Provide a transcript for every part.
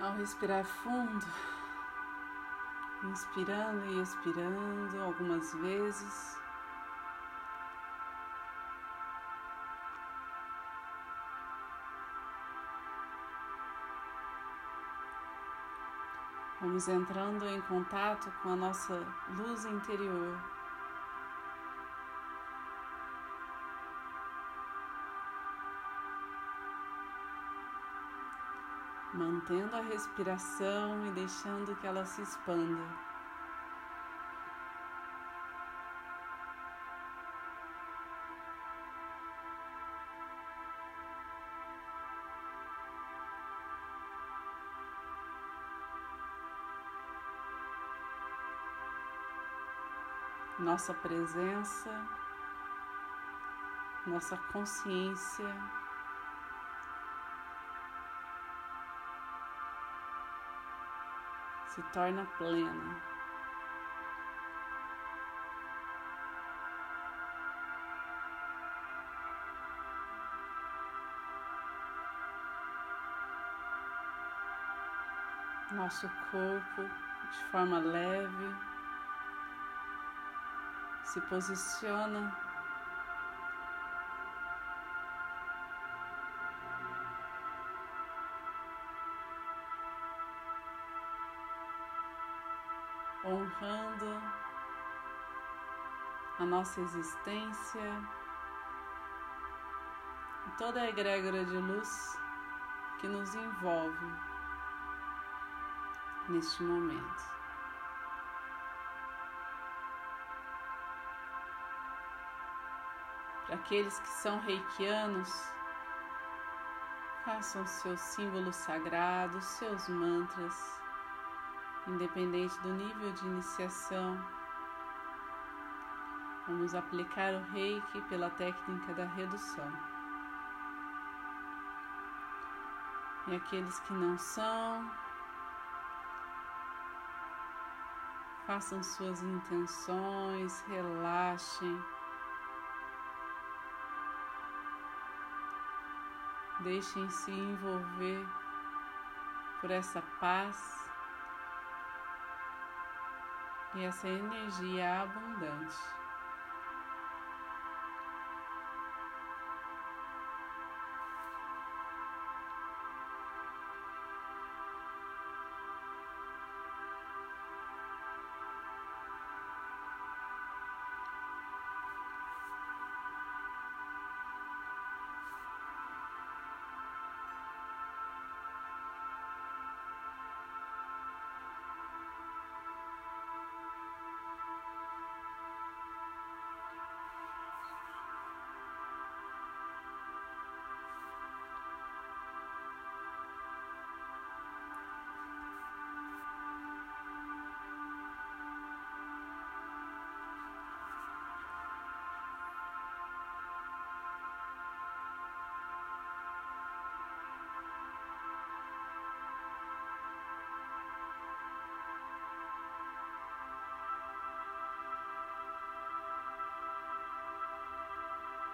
Ao respirar fundo, inspirando e expirando algumas vezes. Vamos entrando em contato com a nossa luz interior. Mantendo a respiração e deixando que ela se expanda. nossa presença, nossa consciência. Se torna plena. Nosso corpo de forma leve se posiciona honrando a nossa existência e toda a egrégora de luz que nos envolve neste momento. Para aqueles que são reikianos, façam seus símbolos sagrados, seus mantras, independente do nível de iniciação. Vamos aplicar o reiki pela técnica da redução. E aqueles que não são, façam suas intenções, relaxem. Deixem-se envolver por essa paz e essa energia abundante.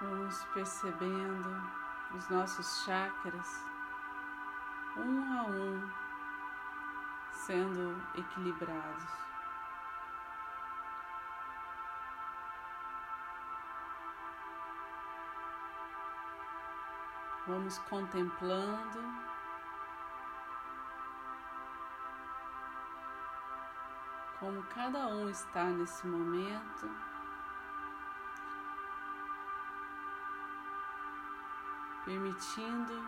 Vamos percebendo os nossos chakras um a um sendo equilibrados. Vamos contemplando como cada um está nesse momento. Permitindo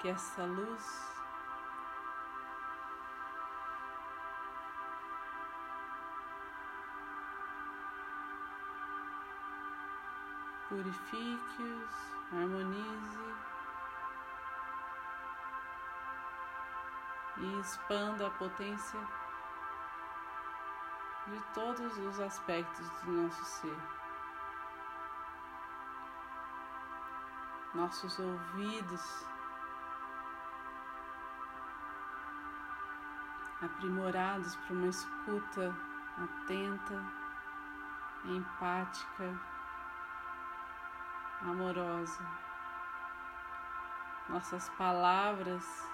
que essa luz purifique-os, harmonize. E expanda a potência de todos os aspectos do nosso ser. Nossos ouvidos aprimorados para uma escuta atenta, empática, amorosa. Nossas palavras,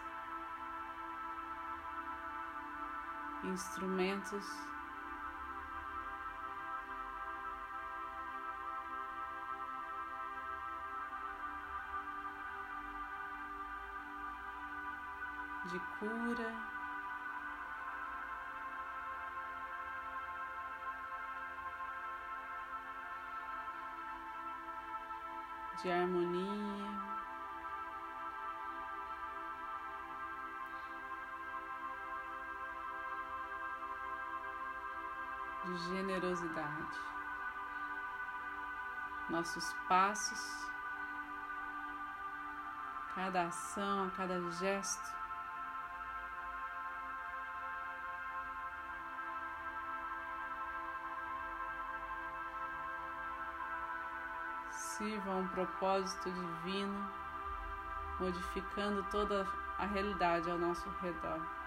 instrumentos de cura. De harmonia, generosidade. Nossos passos, cada ação, cada gesto sirva a um propósito divino, modificando toda a realidade ao nosso redor.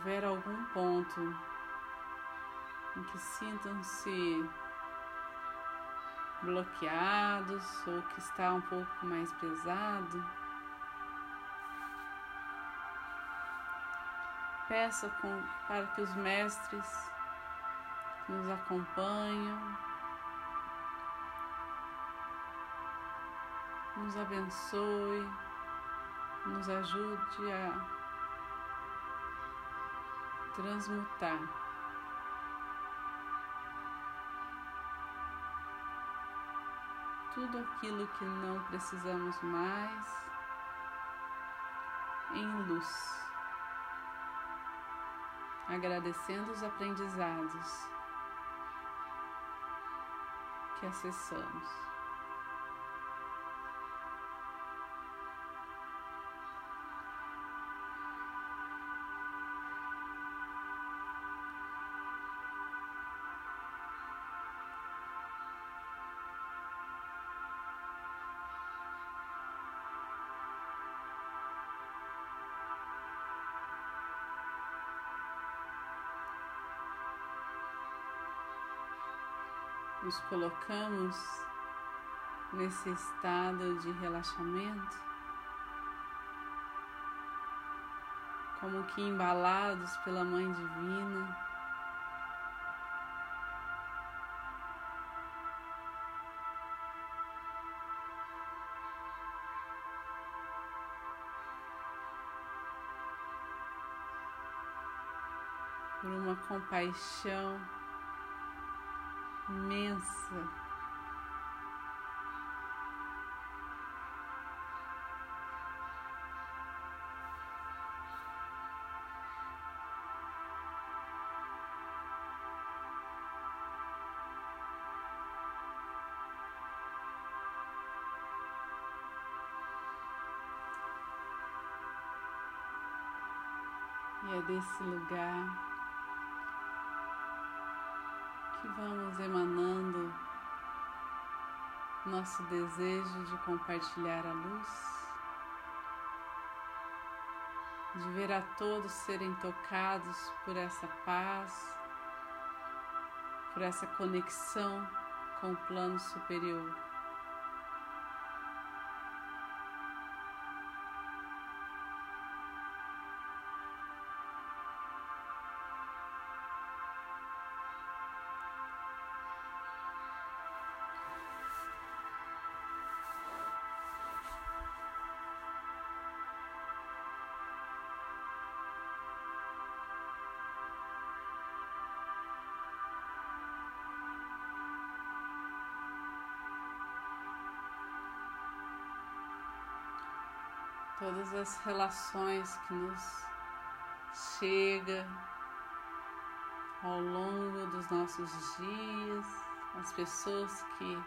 Houver algum ponto em que sintam-se bloqueados ou que está um pouco mais pesado. Peça com, para que os mestres que nos acompanham nos abençoe, nos ajude a transmutar. tudo aquilo que não precisamos mais em luz, agradecendo os aprendizados que acessamos. Nos colocamos nesse estado de relaxamento, como que embalados pela Mãe Divina. Por uma compaixão imensa. E é desse lugar vamos emanando nosso desejo de compartilhar a luz, de ver a todos serem tocados por essa paz, por essa conexão com o plano superior. Todas as relações que nos chega ao longo dos nossos dias, as pessoas que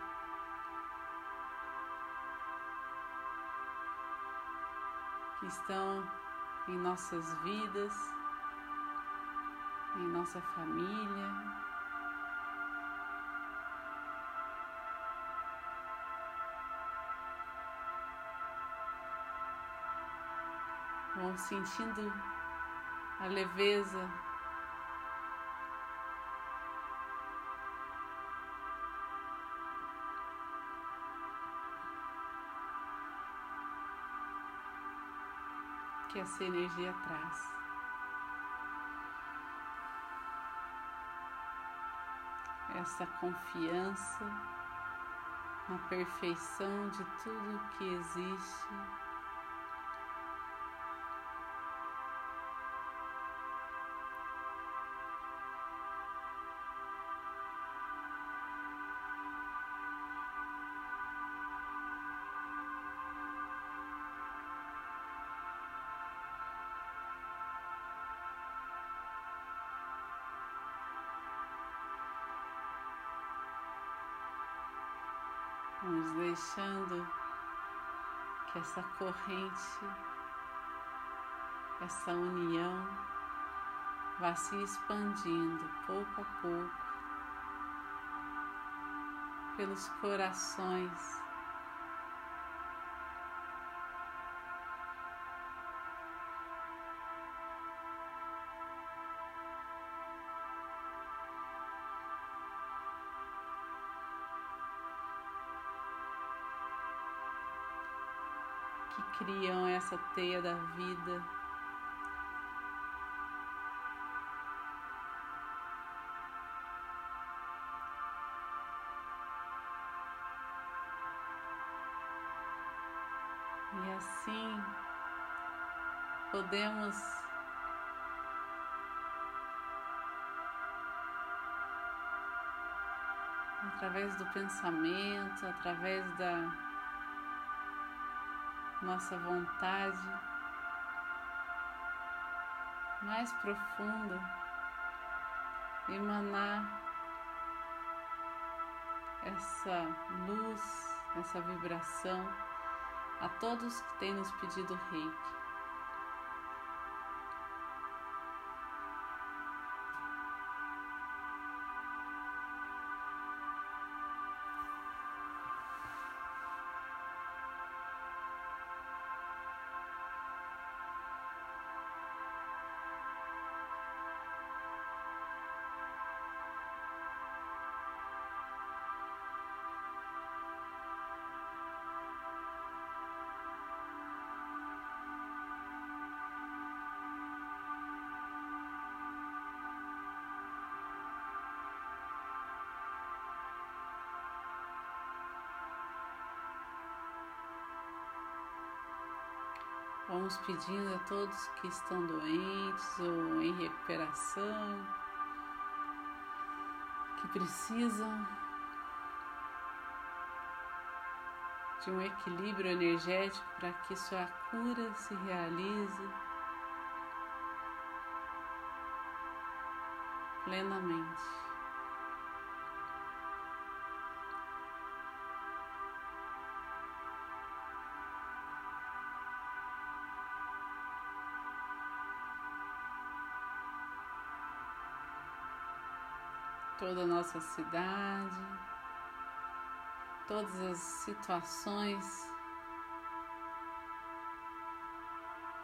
que estão em nossas vidas, em nossa família. Vão sentindo a leveza que essa energia traz. Essa confiança na perfeição de tudo que existe. Vamos deixando que essa corrente, essa união vá se expandindo pouco a pouco pelos corações que criam essa teia da vida. E assim podemos através do pensamento, através da nossa vontade mais profunda, emanar essa luz, essa vibração a todos que têm nos pedido reiki. Vamos pedindo a todos que estão doentes ou em recuperação, que precisam de um equilíbrio energético para que sua cura se realize plenamente. Toda a nossa cidade, todas as situações,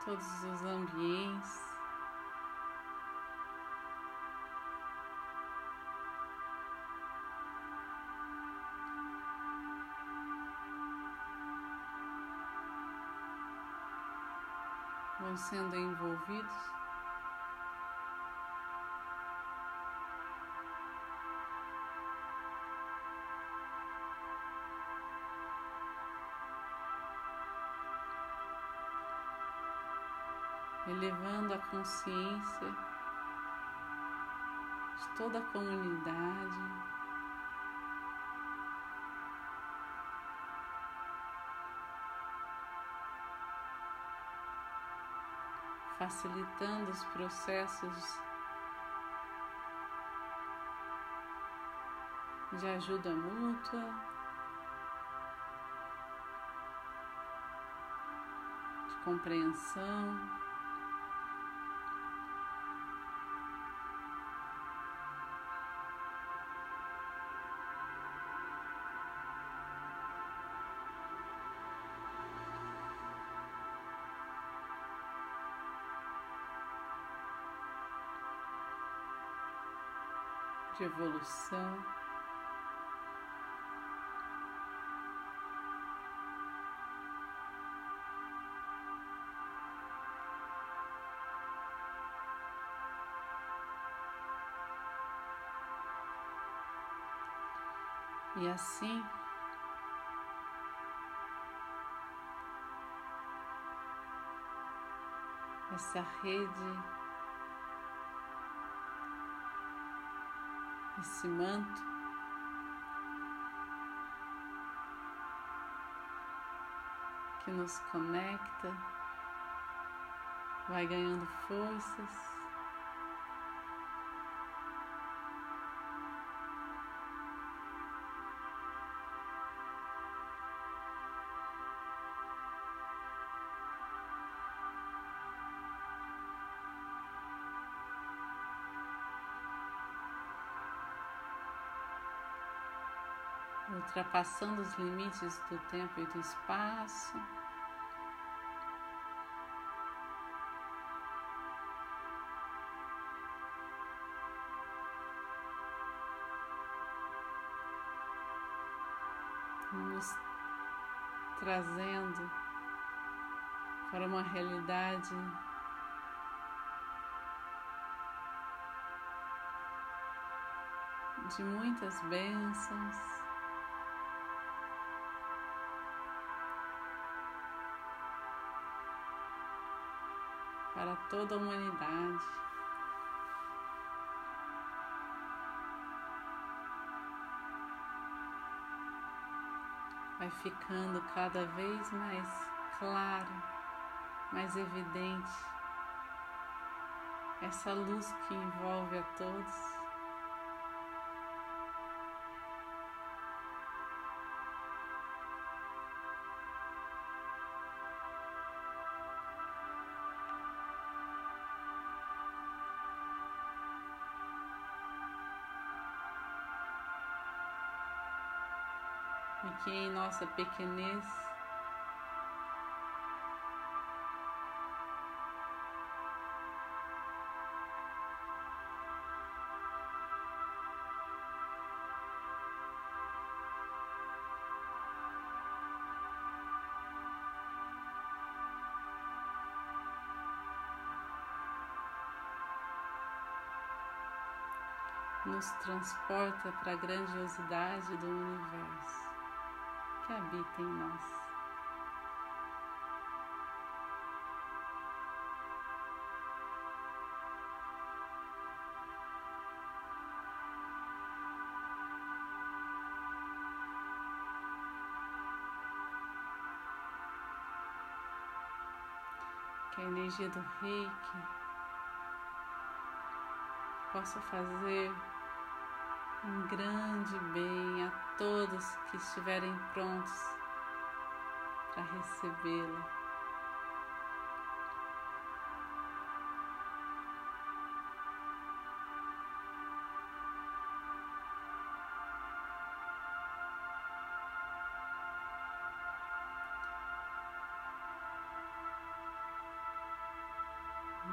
todos os ambientes. Vão sendo envolvidos elevando a consciência de toda a comunidade. Facilitando os processos de ajuda mútua, de compreensão. De evolução. E assim essa rede, esse manto que nos conecta, vai ganhando forças. Ultrapassando os limites do tempo e do espaço. Nos trazendo para uma realidade de muitas bênçãos. Toda a humanidade. Vai ficando cada vez mais claro, mais evidente essa luz que envolve a todos. Que em nossa pequenez. Nos transporta para a grandiosidade do universo que habita em nós. Que a energia do reiki possa fazer um grande bem todos que estiverem prontos para recebê-la.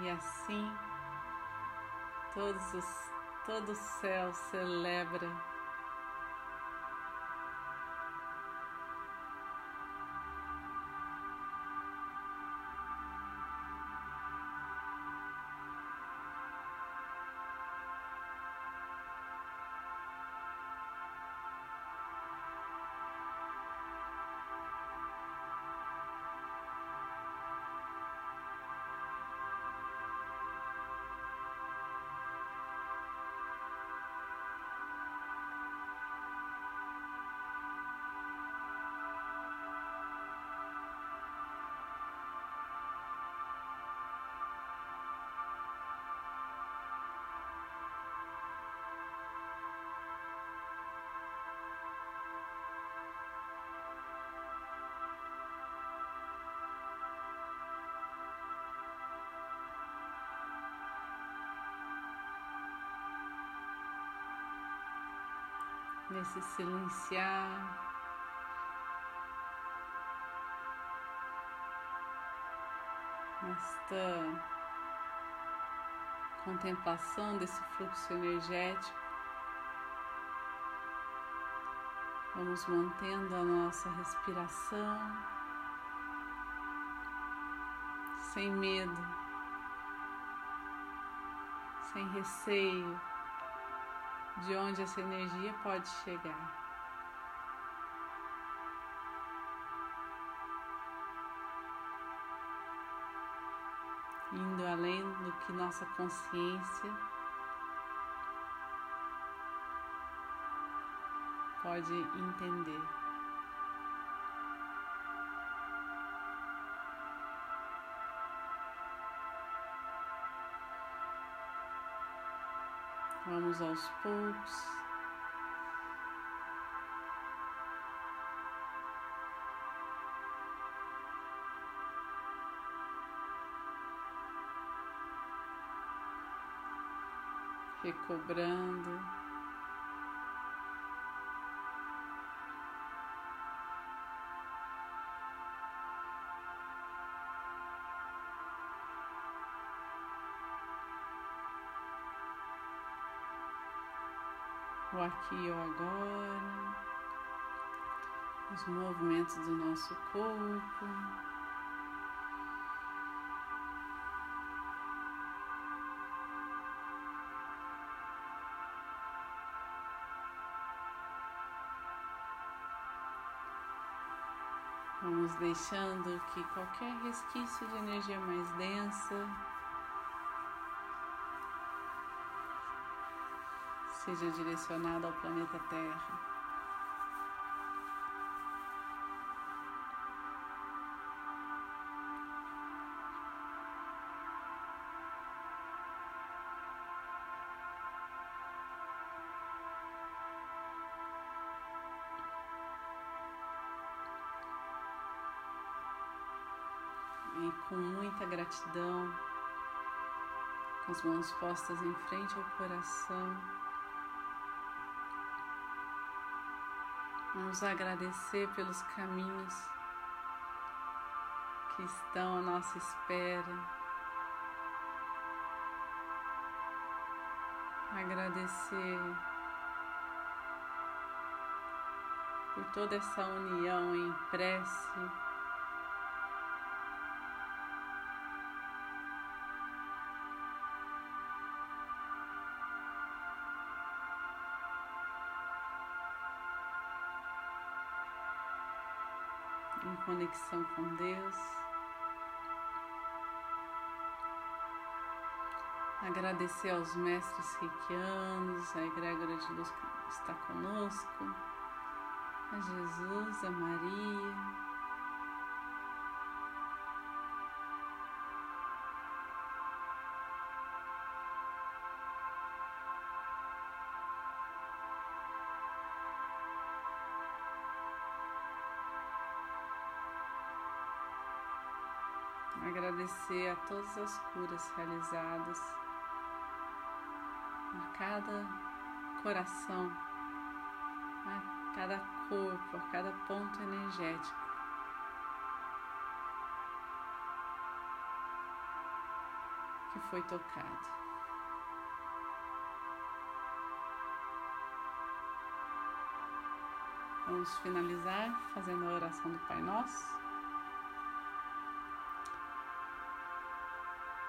E assim, todos os todo o céu celebra nesse silenciar. Nesta contemplação desse fluxo energético Vamos mantendo a nossa respiração sem medo, sem receio de onde essa energia pode chegar. Indo além do que nossa consciência pode entender. Vamos aos poucos. Recobrando. O aqui e o agora, os movimentos do nosso corpo. Vamos deixando que qualquer resquício de energia mais densa seja direcionado ao planeta Terra. E com muita gratidão, com as mãos postas em frente ao coração, Vamos agradecer pelos caminhos que estão à nossa espera. Agradecer por toda essa união em prece. Conexão com Deus. Agradecer aos mestres reikianos, a egrégora de luz que está conosco, a Jesus, a Maria. Agradecer a todas as curas realizadas, a cada coração, a cada corpo, a cada ponto energético. Que foi tocado. Vamos finalizar fazendo a oração do Pai Nosso.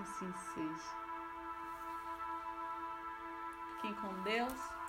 assim seja. Fiquem com Deus.